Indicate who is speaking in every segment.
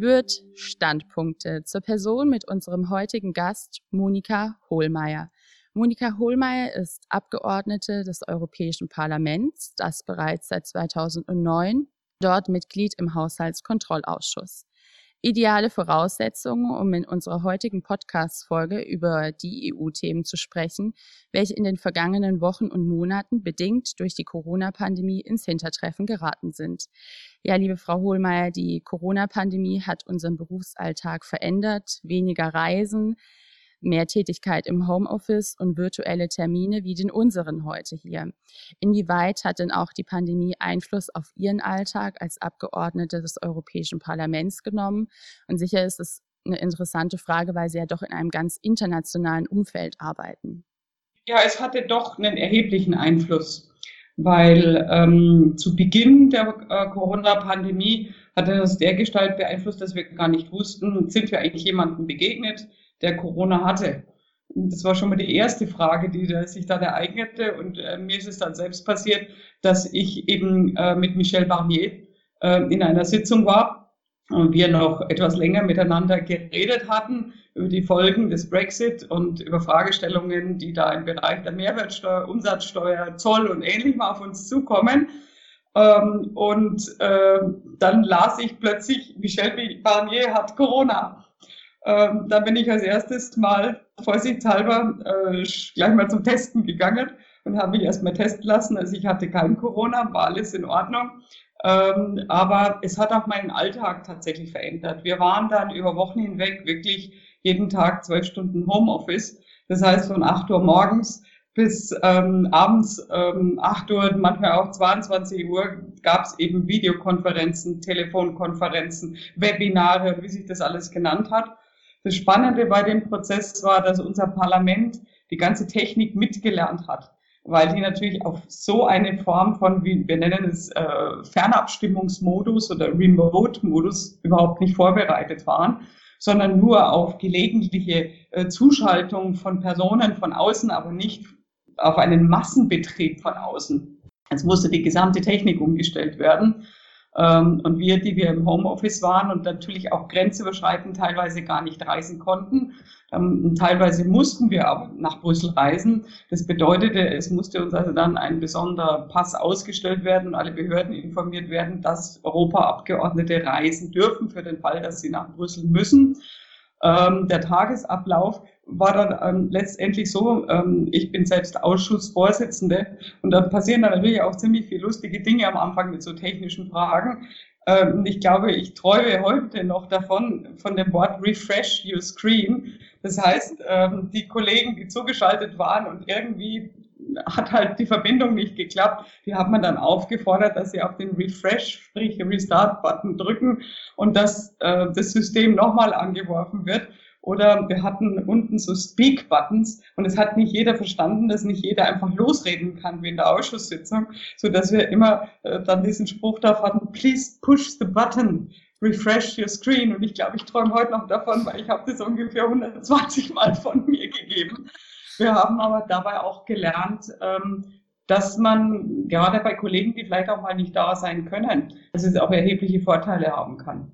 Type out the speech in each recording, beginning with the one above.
Speaker 1: wird Standpunkte zur Person mit unserem heutigen Gast Monika Hohlmeier. Monika Hohlmeier ist Abgeordnete des Europäischen Parlaments, das bereits seit 2009 dort Mitglied im Haushaltskontrollausschuss. Ideale Voraussetzungen, um in unserer heutigen Podcast-Folge über die EU-Themen zu sprechen, welche in den vergangenen Wochen und Monaten bedingt durch die Corona-Pandemie ins Hintertreffen geraten sind. Ja, liebe Frau Hohlmeier, die Corona-Pandemie hat unseren Berufsalltag verändert. Weniger Reisen, mehr Tätigkeit im Homeoffice und virtuelle Termine wie den unseren heute hier. Inwieweit hat denn auch die Pandemie Einfluss auf Ihren Alltag als Abgeordnete des Europäischen Parlaments genommen? Und sicher ist es eine interessante Frage, weil Sie ja doch in einem ganz internationalen Umfeld arbeiten.
Speaker 2: Ja, es hatte doch einen erheblichen Einfluss, weil ähm, zu Beginn der äh, Corona-Pandemie hatte das dergestalt beeinflusst, dass wir gar nicht wussten, sind wir eigentlich jemandem begegnet, der Corona hatte. Das war schon mal die erste Frage, die sich dann ereignete. Und äh, mir ist es dann selbst passiert, dass ich eben äh, mit Michel Barnier äh, in einer Sitzung war und wir noch etwas länger miteinander geredet hatten über die Folgen des Brexit und über Fragestellungen, die da im Bereich der Mehrwertsteuer, Umsatzsteuer, Zoll und ähnlichem auf uns zukommen. Ähm, und äh, dann las ich plötzlich, Michel Barnier hat Corona. Ähm, da bin ich als erstes mal vorsichtshalber äh, gleich mal zum Testen gegangen und habe mich erstmal testen lassen. Also ich hatte kein Corona, war alles in Ordnung. Ähm, aber es hat auch meinen Alltag tatsächlich verändert. Wir waren dann über Wochen hinweg wirklich jeden Tag zwölf Stunden Homeoffice. Das heißt, von acht Uhr morgens bis ähm, abends ähm, 8 Uhr, manchmal auch 22 Uhr, gab es eben Videokonferenzen, Telefonkonferenzen, Webinare, wie sich das alles genannt hat. Das Spannende bei dem Prozess war, dass unser Parlament die ganze Technik mitgelernt hat, weil die natürlich auf so eine Form von, wir nennen es, äh, Fernabstimmungsmodus oder Remote-Modus überhaupt nicht vorbereitet waren, sondern nur auf gelegentliche äh, Zuschaltung von Personen von außen, aber nicht auf einen Massenbetrieb von außen. Es musste die gesamte Technik umgestellt werden. Ähm, und wir, die wir im Homeoffice waren und natürlich auch grenzüberschreitend teilweise gar nicht reisen konnten, ähm, teilweise mussten wir aber nach Brüssel reisen. Das bedeutete, es musste uns also dann ein besonderer Pass ausgestellt werden und alle Behörden informiert werden, dass Europaabgeordnete reisen dürfen für den Fall, dass sie nach Brüssel müssen. Ähm, der Tagesablauf war dann ähm, letztendlich so, ähm, ich bin selbst Ausschussvorsitzende und da passieren dann natürlich auch ziemlich viele lustige Dinge am Anfang mit so technischen Fragen. Ähm, ich glaube, ich träume heute noch davon, von dem Wort Refresh Your Screen. Das heißt, ähm, die Kollegen, die zugeschaltet waren und irgendwie hat halt die Verbindung nicht geklappt. Die hat man dann aufgefordert, dass sie auf den Refresh, sprich Restart-Button drücken und dass äh, das System nochmal angeworfen wird. Oder wir hatten unten so Speak-Buttons und es hat nicht jeder verstanden, dass nicht jeder einfach losreden kann wie in der Ausschusssitzung, so dass wir immer äh, dann diesen Spruch da hatten, please push the button, refresh your screen. Und ich glaube, ich träume heute noch davon, weil ich habe das ungefähr 120 Mal von mir gegeben. Wir haben aber dabei auch gelernt, ähm, dass man gerade bei Kollegen, die vielleicht auch mal nicht da sein können, dass es auch erhebliche Vorteile haben kann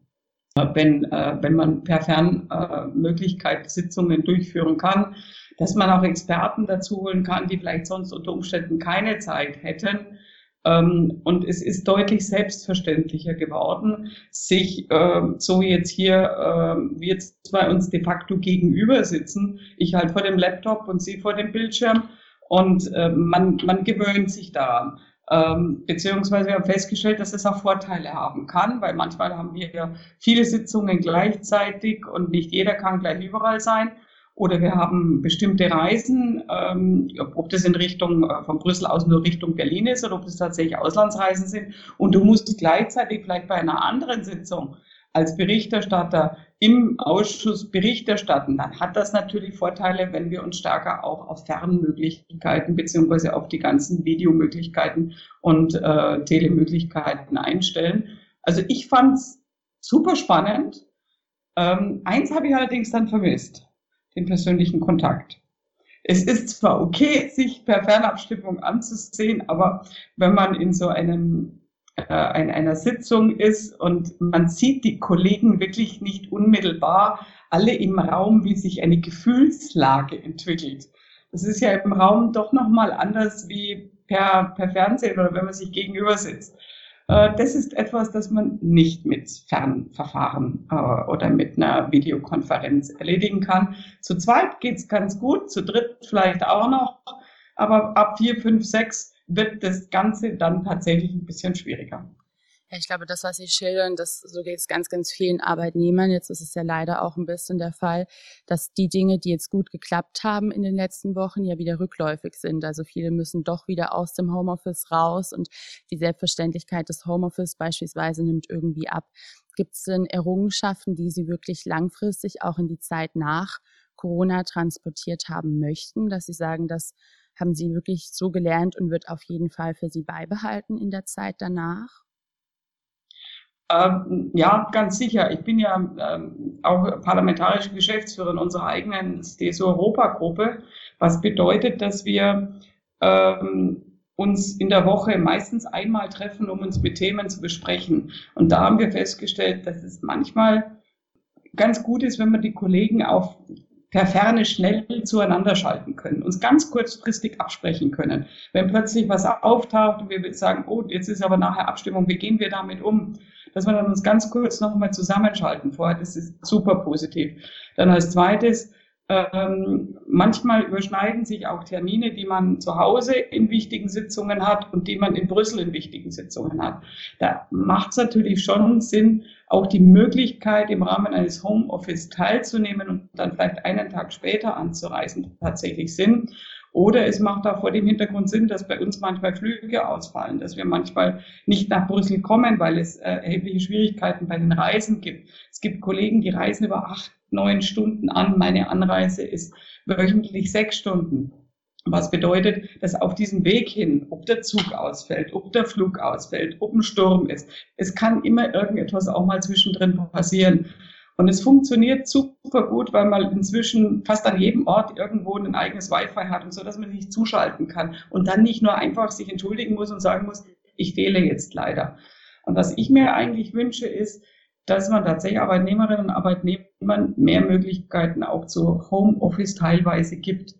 Speaker 2: wenn, äh, wenn man per Fernmöglichkeit Sitzungen durchführen kann, dass man auch Experten dazu holen kann, die vielleicht sonst unter Umständen keine Zeit hätten. Ähm, und es ist deutlich selbstverständlicher geworden, sich äh, so jetzt hier, äh, jetzt bei uns de facto gegenüber sitzen, ich halt vor dem Laptop und Sie vor dem Bildschirm und äh, man, man gewöhnt sich daran. Ähm, beziehungsweise wir haben festgestellt, dass es auch Vorteile haben kann, weil manchmal haben wir ja viele Sitzungen gleichzeitig und nicht jeder kann gleich überall sein. Oder wir haben bestimmte Reisen, ähm, ob das in Richtung äh, von Brüssel aus nur Richtung Berlin ist oder ob das tatsächlich Auslandsreisen sind. Und du musst gleichzeitig vielleicht bei einer anderen Sitzung als Berichterstatter im Ausschuss Bericht erstatten, dann hat das natürlich Vorteile, wenn wir uns stärker auch auf Fernmöglichkeiten beziehungsweise auf die ganzen Videomöglichkeiten und äh, Telemöglichkeiten einstellen. Also ich fand es super spannend. Ähm, eins habe ich allerdings dann vermisst, den persönlichen Kontakt. Es ist zwar okay, sich per Fernabstimmung anzusehen, aber wenn man in so einem äh, einer Sitzung ist und man sieht die Kollegen wirklich nicht unmittelbar alle im Raum, wie sich eine Gefühlslage entwickelt. Das ist ja im Raum doch nochmal anders wie per, per Fernsehen oder wenn man sich gegenüber sitzt. Äh, das ist etwas, das man nicht mit Fernverfahren äh, oder mit einer Videokonferenz erledigen kann. Zu zweit geht's ganz gut, zu dritt vielleicht auch noch, aber ab vier, fünf, sechs wird das Ganze dann tatsächlich ein bisschen schwieriger.
Speaker 1: Ja, ich glaube, das, was Sie schildern, das, so geht es ganz, ganz vielen Arbeitnehmern. Jetzt ist es ja leider auch ein bisschen der Fall, dass die Dinge, die jetzt gut geklappt haben in den letzten Wochen, ja wieder rückläufig sind. Also viele müssen doch wieder aus dem Homeoffice raus und die Selbstverständlichkeit des Homeoffice beispielsweise nimmt irgendwie ab. Gibt es denn Errungenschaften, die Sie wirklich langfristig auch in die Zeit nach Corona transportiert haben möchten, dass Sie sagen, das haben Sie wirklich so gelernt und wird auf jeden Fall für Sie beibehalten in der Zeit danach?
Speaker 2: Ähm, ja, ganz sicher. Ich bin ja ähm, auch parlamentarische Geschäftsführerin unserer eigenen CSU-Europa-Gruppe, was bedeutet, dass wir ähm, uns in der Woche meistens einmal treffen, um uns mit Themen zu besprechen. Und da haben wir festgestellt, dass es manchmal ganz gut ist, wenn man die Kollegen auf per Ferne schnell zueinander schalten können, uns ganz kurzfristig absprechen können. Wenn plötzlich was auftaucht und wir sagen, oh, jetzt ist aber nachher Abstimmung, wie gehen wir damit um? dass wir dann uns ganz kurz nochmal zusammenschalten vorher. Das ist super positiv. Dann als zweites, ähm, manchmal überschneiden sich auch Termine, die man zu Hause in wichtigen Sitzungen hat und die man in Brüssel in wichtigen Sitzungen hat. Da macht es natürlich schon Sinn, auch die Möglichkeit, im Rahmen eines Homeoffice teilzunehmen und dann vielleicht einen Tag später anzureisen, tatsächlich Sinn. Oder es macht auch vor dem Hintergrund Sinn, dass bei uns manchmal Flüge ausfallen, dass wir manchmal nicht nach Brüssel kommen, weil es äh, erhebliche Schwierigkeiten bei den Reisen gibt. Es gibt Kollegen, die reisen über acht, neun Stunden an. Meine Anreise ist wöchentlich sechs Stunden. Was bedeutet, dass auf diesem Weg hin, ob der Zug ausfällt, ob der Flug ausfällt, ob ein Sturm ist, es kann immer irgendetwas auch mal zwischendrin passieren. Und es funktioniert super gut, weil man inzwischen fast an jedem Ort irgendwo ein eigenes Wi-Fi hat und so, dass man sich zuschalten kann und dann nicht nur einfach sich entschuldigen muss und sagen muss, ich fehle jetzt leider. Und was ich mir eigentlich wünsche, ist, dass man tatsächlich Arbeitnehmerinnen und Arbeitnehmern mehr Möglichkeiten auch zu Homeoffice teilweise gibt.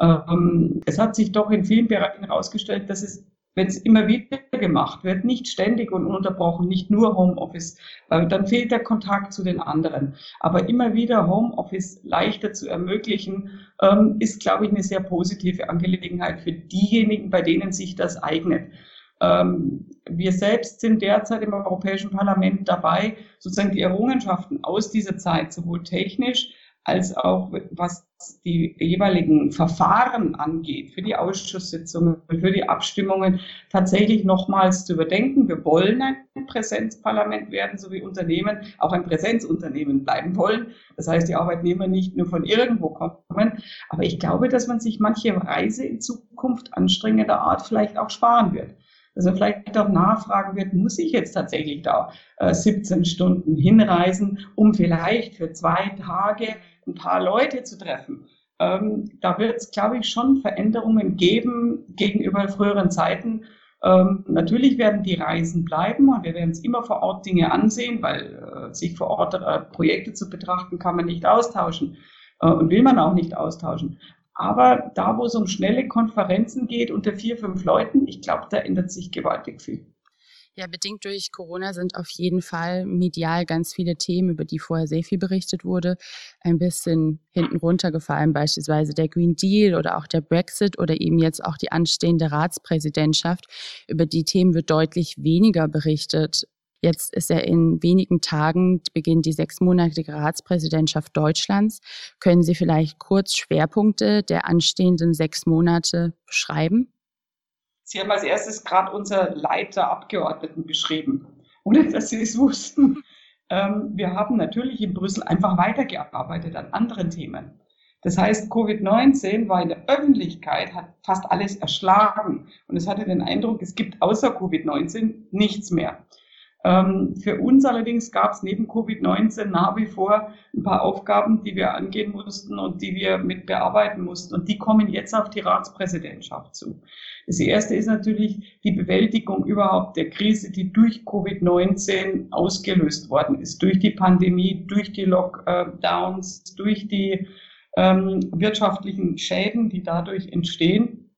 Speaker 2: Ähm, es hat sich doch in vielen Bereichen herausgestellt, dass es wenn es immer wieder gemacht wird, nicht ständig und ununterbrochen, nicht nur Homeoffice, dann fehlt der Kontakt zu den anderen. Aber immer wieder Homeoffice leichter zu ermöglichen, ähm, ist, glaube ich, eine sehr positive Angelegenheit für diejenigen, bei denen sich das eignet. Ähm, wir selbst sind derzeit im Europäischen Parlament dabei, sozusagen die Errungenschaften aus dieser Zeit sowohl technisch als auch was die jeweiligen Verfahren angeht, für die Ausschusssitzungen, für die Abstimmungen tatsächlich nochmals zu überdenken. Wir wollen ein Präsenzparlament werden, so wie Unternehmen auch ein Präsenzunternehmen bleiben wollen. Das heißt, die Arbeitnehmer nicht nur von irgendwo kommen. Aber ich glaube, dass man sich manche Reise in Zukunft anstrengender Art vielleicht auch sparen wird dass er vielleicht auch nachfragen wird, muss ich jetzt tatsächlich da äh, 17 Stunden hinreisen, um vielleicht für zwei Tage ein paar Leute zu treffen. Ähm, da wird es, glaube ich, schon Veränderungen geben gegenüber früheren Zeiten. Ähm, natürlich werden die Reisen bleiben und wir werden es immer vor Ort Dinge ansehen, weil äh, sich vor Ort äh, Projekte zu betrachten kann man nicht austauschen äh, und will man auch nicht austauschen. Aber da, wo es um schnelle Konferenzen geht unter vier, fünf Leuten, ich glaube, da ändert sich gewaltig viel.
Speaker 1: Ja, bedingt durch Corona sind auf jeden Fall medial ganz viele Themen, über die vorher sehr viel berichtet wurde, ein bisschen hinten runtergefallen, beispielsweise der Green Deal oder auch der Brexit oder eben jetzt auch die anstehende Ratspräsidentschaft. Über die Themen wird deutlich weniger berichtet. Jetzt ist ja in wenigen Tagen beginnt die sechsmonatige Ratspräsidentschaft Deutschlands. Können Sie vielleicht kurz Schwerpunkte der anstehenden sechs Monate beschreiben?
Speaker 2: Sie haben als erstes gerade unser Leiter Abgeordneten beschrieben, ohne dass Sie es wussten. Ähm, wir haben natürlich in Brüssel einfach weitergearbeitet an anderen Themen. Das heißt, Covid-19 war in der Öffentlichkeit, hat fast alles erschlagen. Und es hatte den Eindruck, es gibt außer Covid-19 nichts mehr. Ähm, für uns allerdings gab es neben Covid-19 nach wie vor ein paar Aufgaben, die wir angehen mussten und die wir mit bearbeiten mussten. Und die kommen jetzt auf die Ratspräsidentschaft zu. Das erste ist natürlich die Bewältigung überhaupt der Krise, die durch Covid-19 ausgelöst worden ist, durch die Pandemie, durch die Lockdowns, durch die ähm, wirtschaftlichen Schäden, die dadurch entstehen.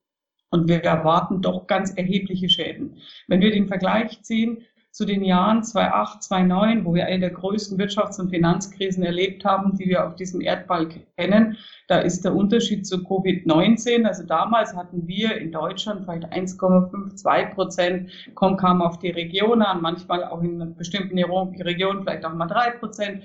Speaker 2: Und wir erwarten doch ganz erhebliche Schäden. Wenn wir den Vergleich ziehen zu den Jahren 2008, 2009, wo wir eine der größten Wirtschafts- und Finanzkrisen erlebt haben, die wir auf diesem Erdball kennen. Da ist der Unterschied zu Covid-19. Also damals hatten wir in Deutschland vielleicht 1,52 Prozent, kommt kam auf die Region an, manchmal auch in bestimmten Regionen vielleicht auch mal drei Prozent.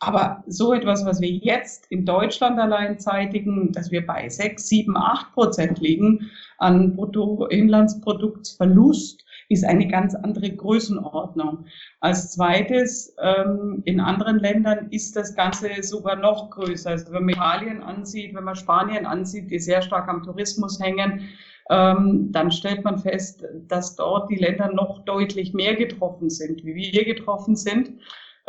Speaker 2: Aber so etwas, was wir jetzt in Deutschland allein zeitigen, dass wir bei 6, 7, 8 Prozent liegen an Bruttoinlandsproduktsverlust, ist eine ganz andere Größenordnung. Als zweites, ähm, in anderen Ländern ist das Ganze sogar noch größer. Also wenn man Italien ansieht, wenn man Spanien ansieht, die sehr stark am Tourismus hängen, ähm, dann stellt man fest, dass dort die Länder noch deutlich mehr getroffen sind, wie wir getroffen sind.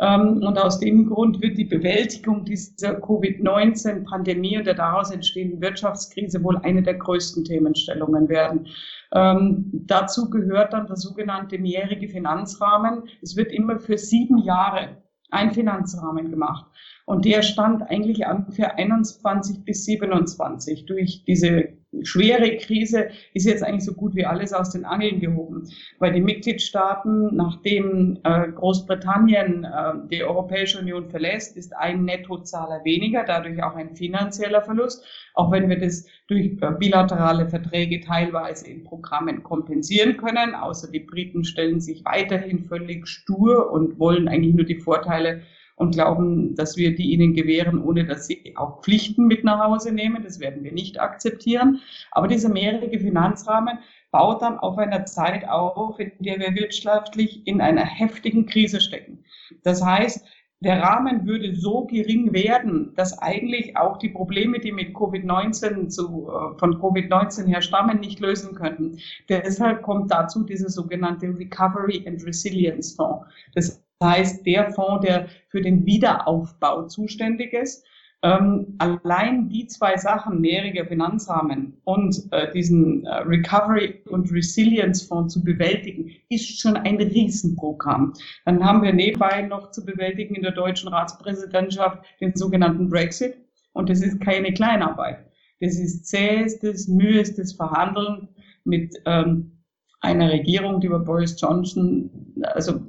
Speaker 2: Ähm, und aus dem Grund wird die Bewältigung dieser Covid-19-Pandemie und der daraus entstehenden Wirtschaftskrise wohl eine der größten Themenstellungen werden. Ähm, dazu gehört dann der sogenannte mehrjährige Finanzrahmen. Es wird immer für sieben Jahre ein Finanzrahmen gemacht. Und der stand eigentlich an für 21 bis 27. Durch diese schwere Krise ist jetzt eigentlich so gut wie alles aus den Angeln gehoben, weil die Mitgliedstaaten, nachdem äh, Großbritannien äh, die Europäische Union verlässt, ist ein Nettozahler weniger, dadurch auch ein finanzieller Verlust, auch wenn wir das durch äh, bilaterale Verträge teilweise in Programmen kompensieren können, außer die Briten stellen sich weiterhin völlig stur und wollen eigentlich nur die Vorteile und glauben, dass wir die ihnen gewähren, ohne dass sie auch Pflichten mit nach Hause nehmen. Das werden wir nicht akzeptieren. Aber dieser mehrjährige Finanzrahmen baut dann auf einer Zeit auf, in der wir wirtschaftlich in einer heftigen Krise stecken. Das heißt, der Rahmen würde so gering werden, dass eigentlich auch die Probleme, die mit Covid-19 zu, äh, von Covid-19 her stammen, nicht lösen könnten. Deshalb kommt dazu dieser sogenannte Recovery and Resilience Fonds. Das heißt, der Fonds, der für den Wiederaufbau zuständig ist. Ähm, allein die zwei Sachen, mehrjähriger Finanzrahmen und äh, diesen äh, Recovery und Resilience Fonds zu bewältigen, ist schon ein Riesenprogramm. Dann haben wir nebenbei noch zu bewältigen in der deutschen Ratspräsidentschaft den sogenannten Brexit. Und das ist keine Kleinarbeit. Das ist zähestes, mühestes Verhandeln mit ähm, einer Regierung, die über Boris Johnson, also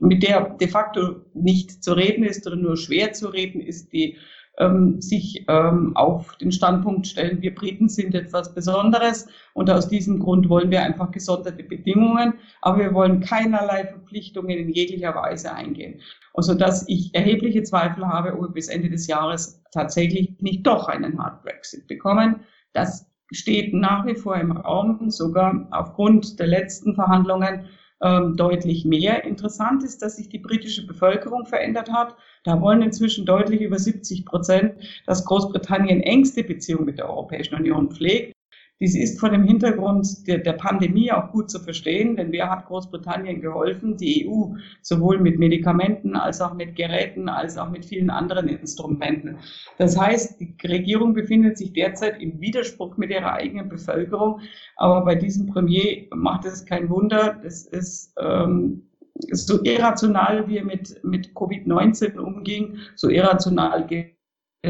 Speaker 2: mit der de facto nicht zu reden ist oder nur schwer zu reden ist, die ähm, sich ähm, auf den Standpunkt stellen, wir Briten sind etwas Besonderes und aus diesem Grund wollen wir einfach gesonderte Bedingungen, aber wir wollen keinerlei Verpflichtungen in jeglicher Weise eingehen. Also dass ich erhebliche Zweifel habe, ob wir bis Ende des Jahres tatsächlich nicht doch einen Hard Brexit bekommen. Das steht nach wie vor im Raum, sogar aufgrund der letzten Verhandlungen ähm, deutlich mehr. Interessant ist, dass sich die britische Bevölkerung verändert hat. Da wollen inzwischen deutlich über 70 Prozent, dass Großbritannien engste Beziehungen mit der Europäischen Union pflegt. Dies ist vor dem Hintergrund der, der, Pandemie auch gut zu verstehen, denn wer hat Großbritannien geholfen? Die EU, sowohl mit Medikamenten als auch mit Geräten, als auch mit vielen anderen Instrumenten. Das heißt, die Regierung befindet sich derzeit im Widerspruch mit ihrer eigenen Bevölkerung, aber bei diesem Premier macht es kein Wunder. Das ist ähm, so irrational, wie er mit, mit Covid-19 umging, so irrational geht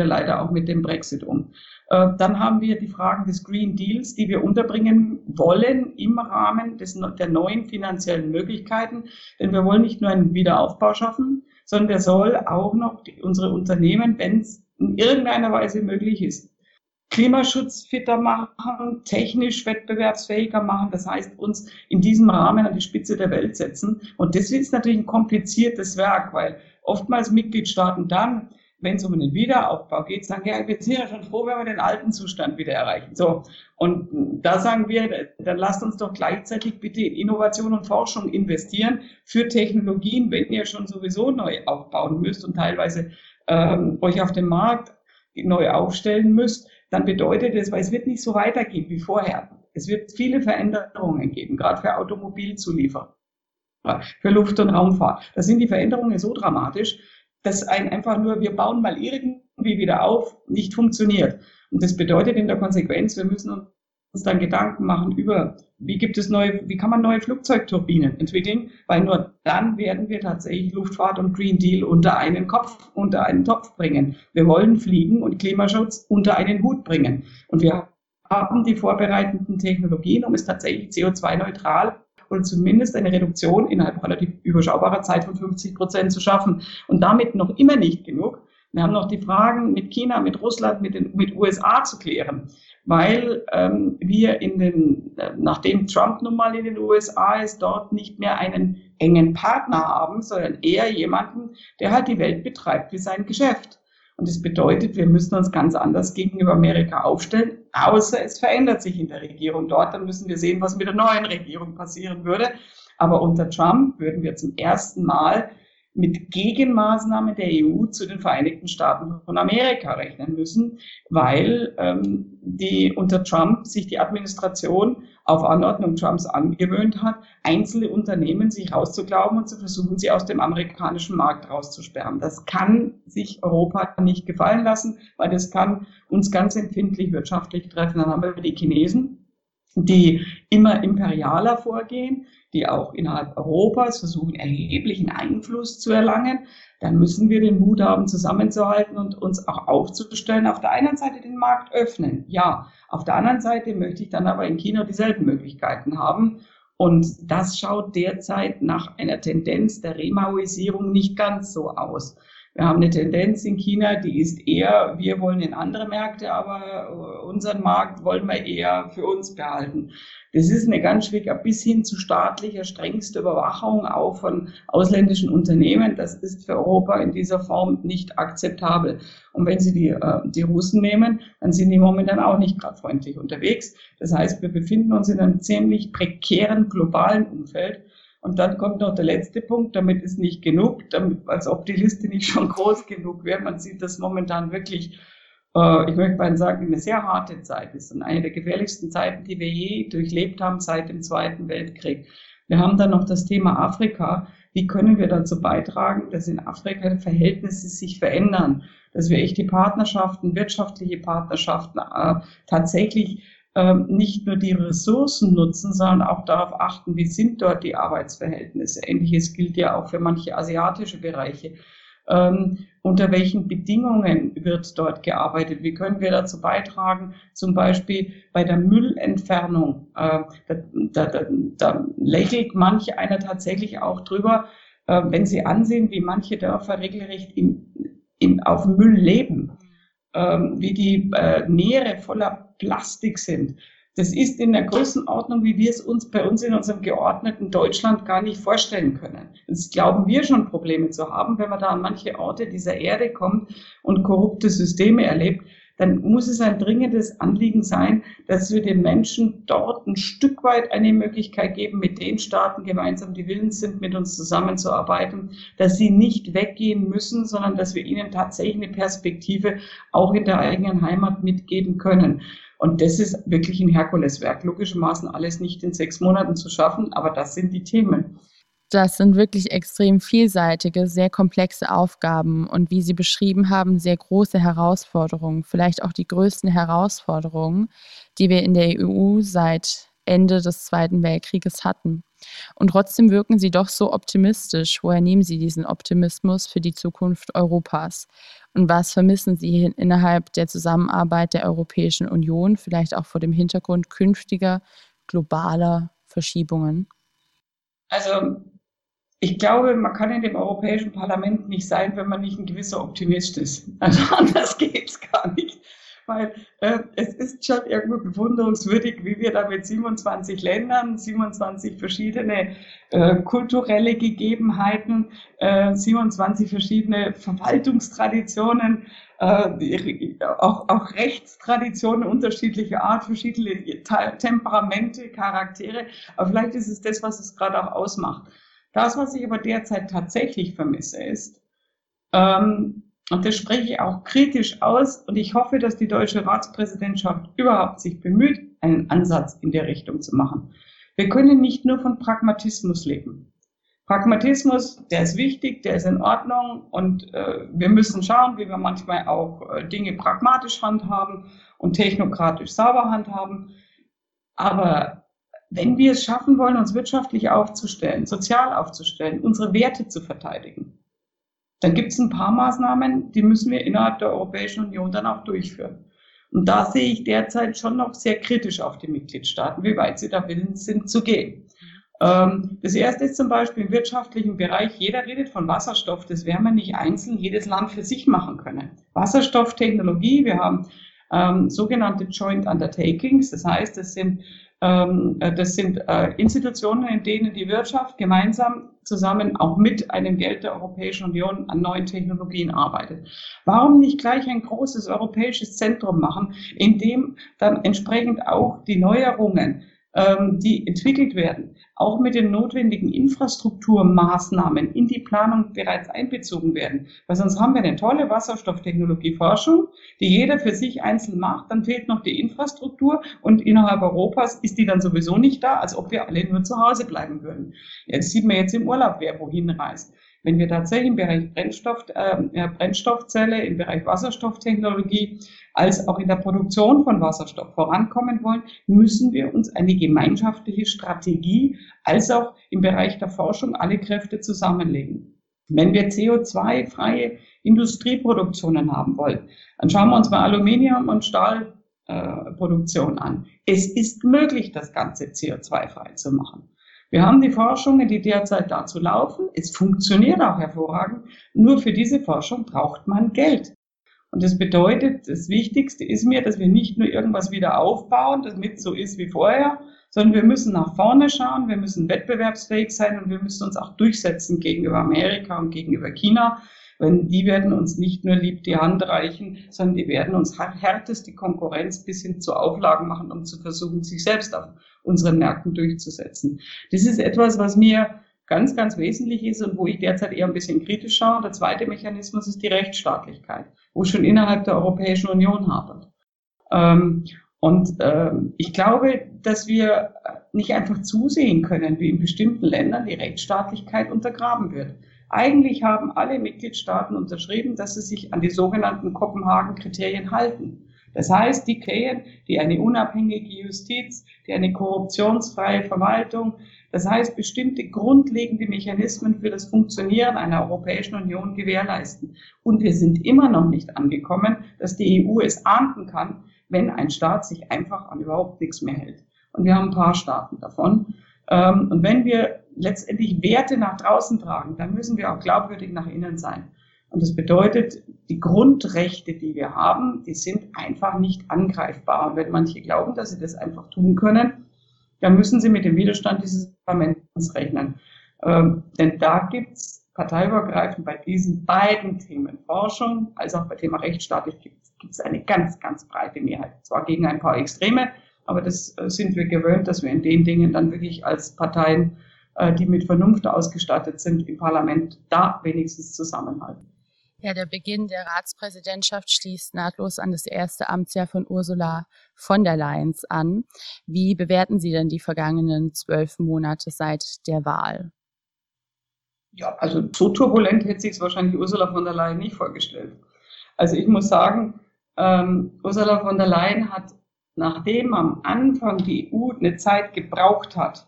Speaker 2: leider auch mit dem Brexit um. Äh, dann haben wir die Fragen des Green Deals, die wir unterbringen wollen im Rahmen des, der neuen finanziellen Möglichkeiten. Denn wir wollen nicht nur einen Wiederaufbau schaffen, sondern der soll auch noch die, unsere Unternehmen, wenn es in irgendeiner Weise möglich ist, klimaschutzfitter machen, technisch wettbewerbsfähiger machen. Das heißt, uns in diesem Rahmen an die Spitze der Welt setzen. Und das ist natürlich ein kompliziertes Werk, weil oftmals Mitgliedstaaten dann wenn es um den Wiederaufbau geht, sagen, ja, wir sind ja schon froh, wenn wir den alten Zustand wieder erreichen. So. Und da sagen wir, dann lasst uns doch gleichzeitig bitte in Innovation und Forschung investieren für Technologien, wenn ihr schon sowieso neu aufbauen müsst und teilweise ähm, euch auf dem Markt neu aufstellen müsst, dann bedeutet es, weil es wird nicht so weitergehen wie vorher. Es wird viele Veränderungen geben, gerade für Automobilzulieferer. für Luft- und Raumfahrt. Da sind die Veränderungen so dramatisch, dass ein einfach nur, wir bauen mal irgendwie wieder auf, nicht funktioniert. Und das bedeutet in der Konsequenz, wir müssen uns dann Gedanken machen über, wie gibt es neue, wie kann man neue Flugzeugturbinen entwickeln, weil nur dann werden wir tatsächlich Luftfahrt und Green Deal unter einen Kopf, unter einen Topf bringen. Wir wollen Fliegen und Klimaschutz unter einen Hut bringen. Und wir haben die vorbereitenden Technologien, um es tatsächlich CO2-neutral oder zumindest eine Reduktion innerhalb relativ überschaubarer Zeit von 50 Prozent zu schaffen. Und damit noch immer nicht genug. Wir haben noch die Fragen mit China, mit Russland, mit den mit USA zu klären, weil ähm, wir in den, äh, nachdem Trump nun mal in den USA ist, dort nicht mehr einen engen Partner haben, sondern eher jemanden, der halt die Welt betreibt wie sein Geschäft. Und das bedeutet, wir müssen uns ganz anders gegenüber Amerika aufstellen, außer es verändert sich in der Regierung dort. Dann müssen wir sehen, was mit der neuen Regierung passieren würde. Aber unter Trump würden wir zum ersten Mal mit Gegenmaßnahmen der EU zu den Vereinigten Staaten von Amerika rechnen müssen, weil ähm, die unter Trump sich die Administration auf Anordnung Trumps angewöhnt hat, einzelne Unternehmen sich rauszuglauben und zu versuchen, sie aus dem amerikanischen Markt rauszusperren. Das kann sich Europa nicht gefallen lassen, weil das kann uns ganz empfindlich wirtschaftlich treffen. Dann haben wir die Chinesen, die immer imperialer vorgehen, die auch innerhalb Europas versuchen, erheblichen Einfluss zu erlangen, dann müssen wir den Mut haben, zusammenzuhalten und uns auch aufzustellen. Auf der einen Seite den Markt öffnen, ja. Auf der anderen Seite möchte ich dann aber in China dieselben Möglichkeiten haben. Und das schaut derzeit nach einer Tendenz der Remaoisierung nicht ganz so aus. Wir haben eine Tendenz in China, die ist eher, wir wollen in andere Märkte, aber unseren Markt wollen wir eher für uns behalten. Das ist eine ganz schwierige, bis hin zu staatlicher, strengster Überwachung auch von ausländischen Unternehmen. Das ist für Europa in dieser Form nicht akzeptabel. Und wenn Sie die, äh, die Russen nehmen, dann sind die momentan auch nicht gerade freundlich unterwegs. Das heißt, wir befinden uns in einem ziemlich prekären globalen Umfeld. Und dann kommt noch der letzte Punkt, damit ist nicht genug, damit, als ob die Liste nicht schon groß genug wäre. Man sieht das momentan wirklich äh, ich möchte mal sagen, eine sehr harte Zeit ist und eine der gefährlichsten Zeiten, die wir je durchlebt haben seit dem Zweiten Weltkrieg. Wir haben dann noch das Thema Afrika. Wie können wir dazu beitragen, dass in Afrika Verhältnisse sich verändern, dass wir echte Partnerschaften, wirtschaftliche Partnerschaften äh, tatsächlich nicht nur die Ressourcen nutzen, sondern auch darauf achten, wie sind dort die Arbeitsverhältnisse. Ähnliches gilt ja auch für manche asiatische Bereiche. Ähm, unter welchen Bedingungen wird dort gearbeitet, wie können wir dazu beitragen, zum Beispiel bei der Müllentfernung, äh, da, da, da, lächelt manch einer tatsächlich auch drüber, äh, wenn sie ansehen, wie manche Dörfer regelrecht im, im, auf Müll leben, äh, wie die äh, Meere voller Plastik sind, das ist in der Größenordnung, wie wir es uns bei uns in unserem geordneten Deutschland gar nicht vorstellen können. Jetzt glauben wir schon Probleme zu haben, wenn man da an manche Orte dieser Erde kommt und korrupte Systeme erlebt, dann muss es ein dringendes Anliegen sein, dass wir den Menschen dort ein Stück weit eine Möglichkeit geben, mit den Staaten gemeinsam, die willens sind, mit uns zusammenzuarbeiten, dass sie nicht weggehen müssen, sondern dass wir ihnen tatsächlich eine Perspektive auch in der eigenen Heimat mitgeben können. Und das ist wirklich ein Herkuleswerk. Logischermaßen alles nicht in sechs Monaten zu schaffen, aber das sind die Themen.
Speaker 1: Das sind wirklich extrem vielseitige, sehr komplexe Aufgaben und wie Sie beschrieben haben, sehr große Herausforderungen, vielleicht auch die größten Herausforderungen, die wir in der EU seit Ende des Zweiten Weltkrieges hatten. Und trotzdem wirken Sie doch so optimistisch. Woher nehmen Sie diesen Optimismus für die Zukunft Europas? Und was vermissen Sie innerhalb der Zusammenarbeit der Europäischen Union, vielleicht auch vor dem Hintergrund künftiger globaler Verschiebungen?
Speaker 2: Also ich glaube, man kann in dem Europäischen Parlament nicht sein, wenn man nicht ein gewisser Optimist ist. Also anders geht es gar nicht weil äh, es ist schon irgendwo bewunderungswürdig, wie wir da mit 27 Ländern, 27 verschiedene äh, kulturelle Gegebenheiten, äh, 27 verschiedene Verwaltungstraditionen, äh, auch, auch Rechtstraditionen unterschiedlicher Art, verschiedene Temperamente, Charaktere. Aber vielleicht ist es das, was es gerade auch ausmacht. Das, was ich aber derzeit tatsächlich vermisse, ist, ähm, und das spreche ich auch kritisch aus. Und ich hoffe, dass die deutsche Ratspräsidentschaft überhaupt sich bemüht, einen Ansatz in der Richtung zu machen. Wir können nicht nur von Pragmatismus leben. Pragmatismus, der ist wichtig, der ist in Ordnung und äh, wir müssen schauen, wie wir manchmal auch äh, Dinge pragmatisch handhaben und technokratisch sauber handhaben. Aber wenn wir es schaffen wollen, uns wirtschaftlich aufzustellen, sozial aufzustellen, unsere Werte zu verteidigen, dann gibt es ein paar Maßnahmen, die müssen wir innerhalb der Europäischen Union dann auch durchführen. Und da sehe ich derzeit schon noch sehr kritisch auf die Mitgliedstaaten, wie weit sie da willens sind zu gehen. Ähm, das erste ist zum Beispiel im wirtschaftlichen Bereich, jeder redet von Wasserstoff, das werden wir nicht einzeln jedes Land für sich machen können. Wasserstofftechnologie, wir haben ähm, sogenannte Joint Undertakings, das heißt, das sind ähm, äh, das sind äh, Institutionen, in denen die Wirtschaft gemeinsam zusammen auch mit einem Geld der Europäischen Union an neuen Technologien arbeitet. Warum nicht gleich ein großes europäisches Zentrum machen, in dem dann entsprechend auch die Neuerungen die entwickelt werden, auch mit den notwendigen Infrastrukturmaßnahmen in die Planung bereits einbezogen werden. Weil sonst haben wir eine tolle Wasserstofftechnologieforschung, die jeder für sich einzeln macht, dann fehlt noch die Infrastruktur und innerhalb Europas ist die dann sowieso nicht da, als ob wir alle nur zu Hause bleiben würden. Jetzt sieht man jetzt im Urlaub, wer wohin reist. Wenn wir tatsächlich im Bereich Brennstoff, äh, Brennstoffzelle, im Bereich Wasserstofftechnologie, als auch in der Produktion von Wasserstoff vorankommen wollen, müssen wir uns eine gemeinschaftliche Strategie als auch im Bereich der Forschung alle Kräfte zusammenlegen. Wenn wir CO2-freie Industrieproduktionen haben wollen, dann schauen wir uns mal Aluminium- und Stahlproduktion äh, an. Es ist möglich, das Ganze CO2-frei zu machen. Wir haben die Forschungen, die derzeit dazu laufen. Es funktioniert auch hervorragend. Nur für diese Forschung braucht man Geld. Und das bedeutet, das Wichtigste ist mir, dass wir nicht nur irgendwas wieder aufbauen, damit so ist wie vorher, sondern wir müssen nach vorne schauen, wir müssen wettbewerbsfähig sein und wir müssen uns auch durchsetzen gegenüber Amerika und gegenüber China. Weil die werden uns nicht nur lieb die Hand reichen, sondern die werden uns härteste Konkurrenz bis hin zu Auflagen machen, um zu versuchen, sich selbst auf unseren Märkten durchzusetzen. Das ist etwas, was mir ganz, ganz wesentlich ist und wo ich derzeit eher ein bisschen kritisch schaue. Der zweite Mechanismus ist die Rechtsstaatlichkeit, wo schon innerhalb der Europäischen Union hapert. Ähm, und ähm, ich glaube, dass wir nicht einfach zusehen können, wie in bestimmten Ländern die Rechtsstaatlichkeit untergraben wird. Eigentlich haben alle Mitgliedstaaten unterschrieben, dass sie sich an die sogenannten Kopenhagen-Kriterien halten. Das heißt, die Kriterien, die eine unabhängige Justiz, die eine korruptionsfreie Verwaltung, das heißt, bestimmte grundlegende Mechanismen für das Funktionieren einer Europäischen Union gewährleisten. Und wir sind immer noch nicht angekommen, dass die EU es ahnden kann, wenn ein Staat sich einfach an überhaupt nichts mehr hält. Und wir haben ein paar Staaten davon. Ähm, und wenn wir letztendlich Werte nach draußen tragen, dann müssen wir auch glaubwürdig nach innen sein. Und das bedeutet, die Grundrechte, die wir haben, die sind einfach nicht angreifbar. Und wenn manche glauben, dass sie das einfach tun können, dann müssen sie mit dem Widerstand dieses Parlaments rechnen. Ähm, denn da gibt's parteiübergreifend bei diesen beiden Themen Forschung als auch bei Thema Rechtsstaatlichkeit gibt es eine ganz, ganz breite Mehrheit. Zwar gegen ein paar Extreme, aber das äh, sind wir gewöhnt, dass wir in den Dingen dann wirklich als Parteien, die mit Vernunft ausgestattet sind, im Parlament da wenigstens zusammenhalten.
Speaker 1: Ja, der Beginn der Ratspräsidentschaft schließt nahtlos an das erste Amtsjahr von Ursula von der Leyen an. Wie bewerten Sie denn die vergangenen zwölf Monate seit der Wahl?
Speaker 2: Ja, also so turbulent hätte sich es wahrscheinlich Ursula von der Leyen nicht vorgestellt. Also ich muss sagen, ähm, Ursula von der Leyen hat nachdem am Anfang die EU eine Zeit gebraucht hat,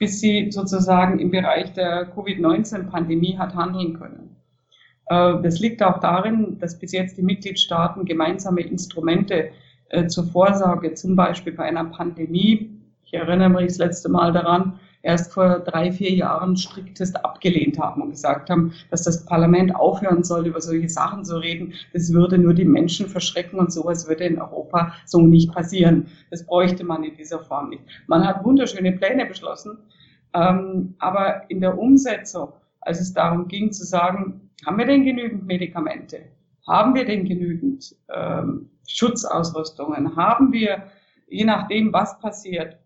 Speaker 2: bis sie sozusagen im Bereich der Covid-19-Pandemie hat handeln können. Äh, das liegt auch darin, dass bis jetzt die Mitgliedstaaten gemeinsame Instrumente äh, zur Vorsorge, zum Beispiel bei einer Pandemie, ich erinnere mich das letzte Mal daran, erst vor drei, vier Jahren striktest abgelehnt haben und gesagt haben, dass das Parlament aufhören soll, über solche Sachen zu reden. Das würde nur die Menschen verschrecken und sowas würde in Europa so nicht passieren. Das bräuchte man in dieser Form nicht. Man hat wunderschöne Pläne beschlossen, ähm, aber in der Umsetzung, als es darum ging zu sagen, haben wir denn genügend Medikamente? Haben wir denn genügend ähm, Schutzausrüstungen? Haben wir, je nachdem, was passiert,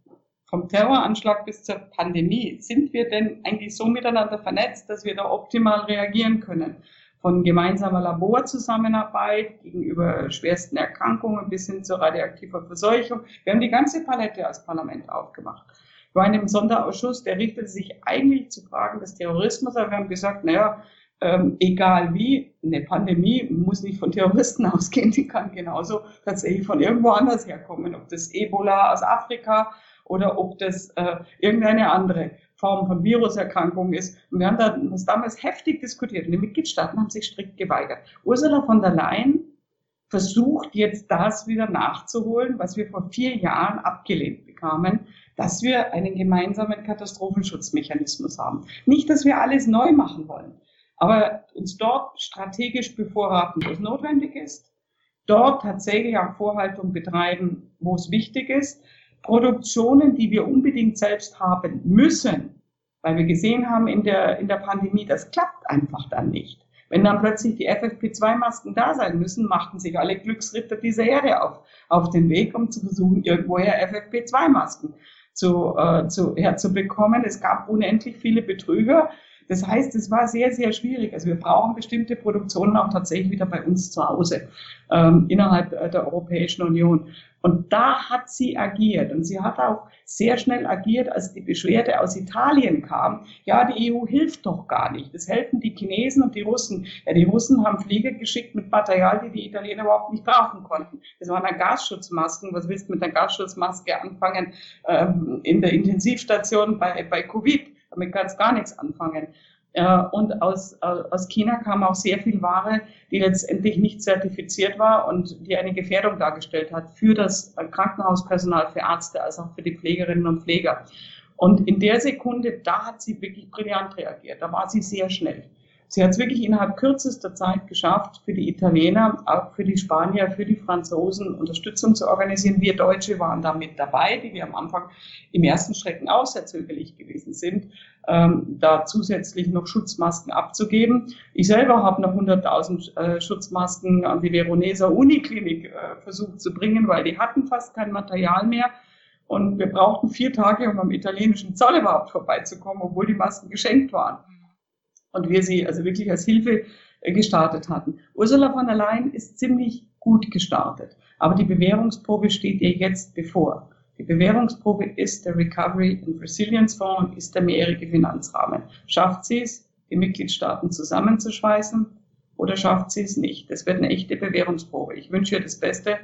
Speaker 2: vom Terroranschlag bis zur Pandemie, sind wir denn eigentlich so miteinander vernetzt, dass wir da optimal reagieren können? Von gemeinsamer Laborzusammenarbeit gegenüber schwersten Erkrankungen bis hin zur radioaktiver Verseuchung. Wir haben die ganze Palette als Parlament aufgemacht. Waren im Sonderausschuss, der richtete sich eigentlich zu Fragen des Terrorismus, aber wir haben gesagt, naja, ähm, egal wie, eine Pandemie muss nicht von Terroristen ausgehen, die kann genauso tatsächlich von irgendwo anders herkommen, ob das Ebola aus Afrika oder ob das äh, irgendeine andere Form von Viruserkrankung ist. Und wir haben das damals heftig diskutiert und die Mitgliedstaaten haben sich strikt geweigert. Ursula von der Leyen versucht jetzt das wieder nachzuholen, was wir vor vier Jahren abgelehnt bekamen, dass wir einen gemeinsamen Katastrophenschutzmechanismus haben. Nicht, dass wir alles neu machen wollen, aber uns dort strategisch bevorraten, wo es notwendig ist, dort tatsächlich auch Vorhaltung betreiben, wo es wichtig ist, Produktionen, die wir unbedingt selbst haben müssen, weil wir gesehen haben in der, in der Pandemie, das klappt einfach dann nicht. Wenn dann plötzlich die FFP2-Masken da sein müssen, machten sich alle Glücksritter dieser Erde auf, auf den Weg, um zu versuchen, irgendwoher FFP2-Masken zu, äh, zu, herzubekommen. Es gab unendlich viele Betrüger. Das heißt, es war sehr, sehr schwierig. Also wir brauchen bestimmte Produktionen auch tatsächlich wieder bei uns zu Hause ähm, innerhalb der Europäischen Union. Und da hat sie agiert. Und sie hat auch sehr schnell agiert, als die Beschwerde aus Italien kam. Ja, die EU hilft doch gar nicht. Das helfen die Chinesen und die Russen. Ja, die Russen haben Flieger geschickt mit Material, die die Italiener überhaupt nicht brauchen konnten. Das waren dann Gasschutzmasken. Was willst du mit einer Gasschutzmaske anfangen ähm, in der Intensivstation bei, bei Covid? Damit kannst du gar nichts anfangen. Äh, und aus, äh, aus China kam auch sehr viel Ware, die letztendlich nicht zertifiziert war und die eine Gefährdung dargestellt hat für das Krankenhauspersonal, für Ärzte, als auch für die Pflegerinnen und Pfleger. Und in der Sekunde, da hat sie wirklich brillant reagiert. Da war sie sehr schnell. Sie hat es wirklich innerhalb kürzester Zeit geschafft, für die Italiener, auch für die Spanier, für die Franzosen Unterstützung zu organisieren. Wir Deutsche waren da mit dabei, die wir am Anfang im ersten Schrecken auch sehr zögerlich gewesen sind, ähm, da zusätzlich noch Schutzmasken abzugeben. Ich selber habe noch 100.000 äh, Schutzmasken an die Veroneser Uniklinik äh, versucht zu bringen, weil die hatten fast kein Material mehr. Und wir brauchten vier Tage, um am italienischen Zoll überhaupt vorbeizukommen, obwohl die Masken geschenkt waren und wir sie also wirklich als Hilfe äh, gestartet hatten. Ursula von der Leyen ist ziemlich gut gestartet, aber die Bewährungsprobe steht ihr jetzt bevor. Die Bewährungsprobe ist der Recovery and Resilience Fonds, ist der mehrjährige Finanzrahmen. Schafft sie es, die Mitgliedstaaten zusammenzuschweißen oder schafft sie es nicht? Das wird eine echte Bewährungsprobe. Ich wünsche ihr das Beste,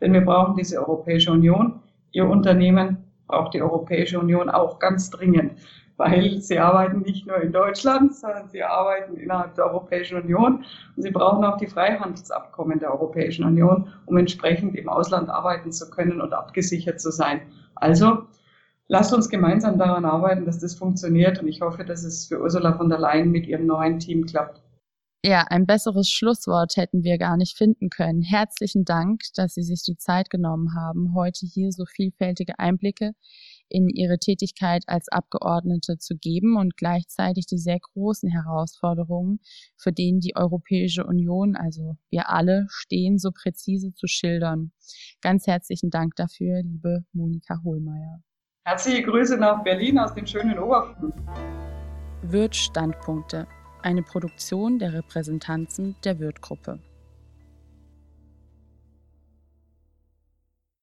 Speaker 2: denn wir brauchen diese Europäische Union. Ihr Unternehmen braucht die Europäische Union auch ganz dringend weil sie arbeiten nicht nur in Deutschland, sondern sie arbeiten innerhalb der Europäischen Union und sie brauchen auch die Freihandelsabkommen der Europäischen Union, um entsprechend im Ausland arbeiten zu können und abgesichert zu sein. Also lasst uns gemeinsam daran arbeiten, dass das funktioniert und ich hoffe, dass es für Ursula von der Leyen mit ihrem neuen Team klappt.
Speaker 1: Ja, ein besseres Schlusswort hätten wir gar nicht finden können. Herzlichen Dank, dass Sie sich die Zeit genommen haben, heute hier so vielfältige Einblicke in ihre Tätigkeit als Abgeordnete zu geben und gleichzeitig die sehr großen Herausforderungen, für denen die Europäische Union, also wir alle, stehen, so präzise zu schildern. Ganz herzlichen Dank dafür, liebe Monika Hohlmeier.
Speaker 2: Herzliche Grüße nach Berlin aus den schönen Oberflügen.
Speaker 1: Wirt Standpunkte, eine Produktion der Repräsentanzen der Wirt-Gruppe.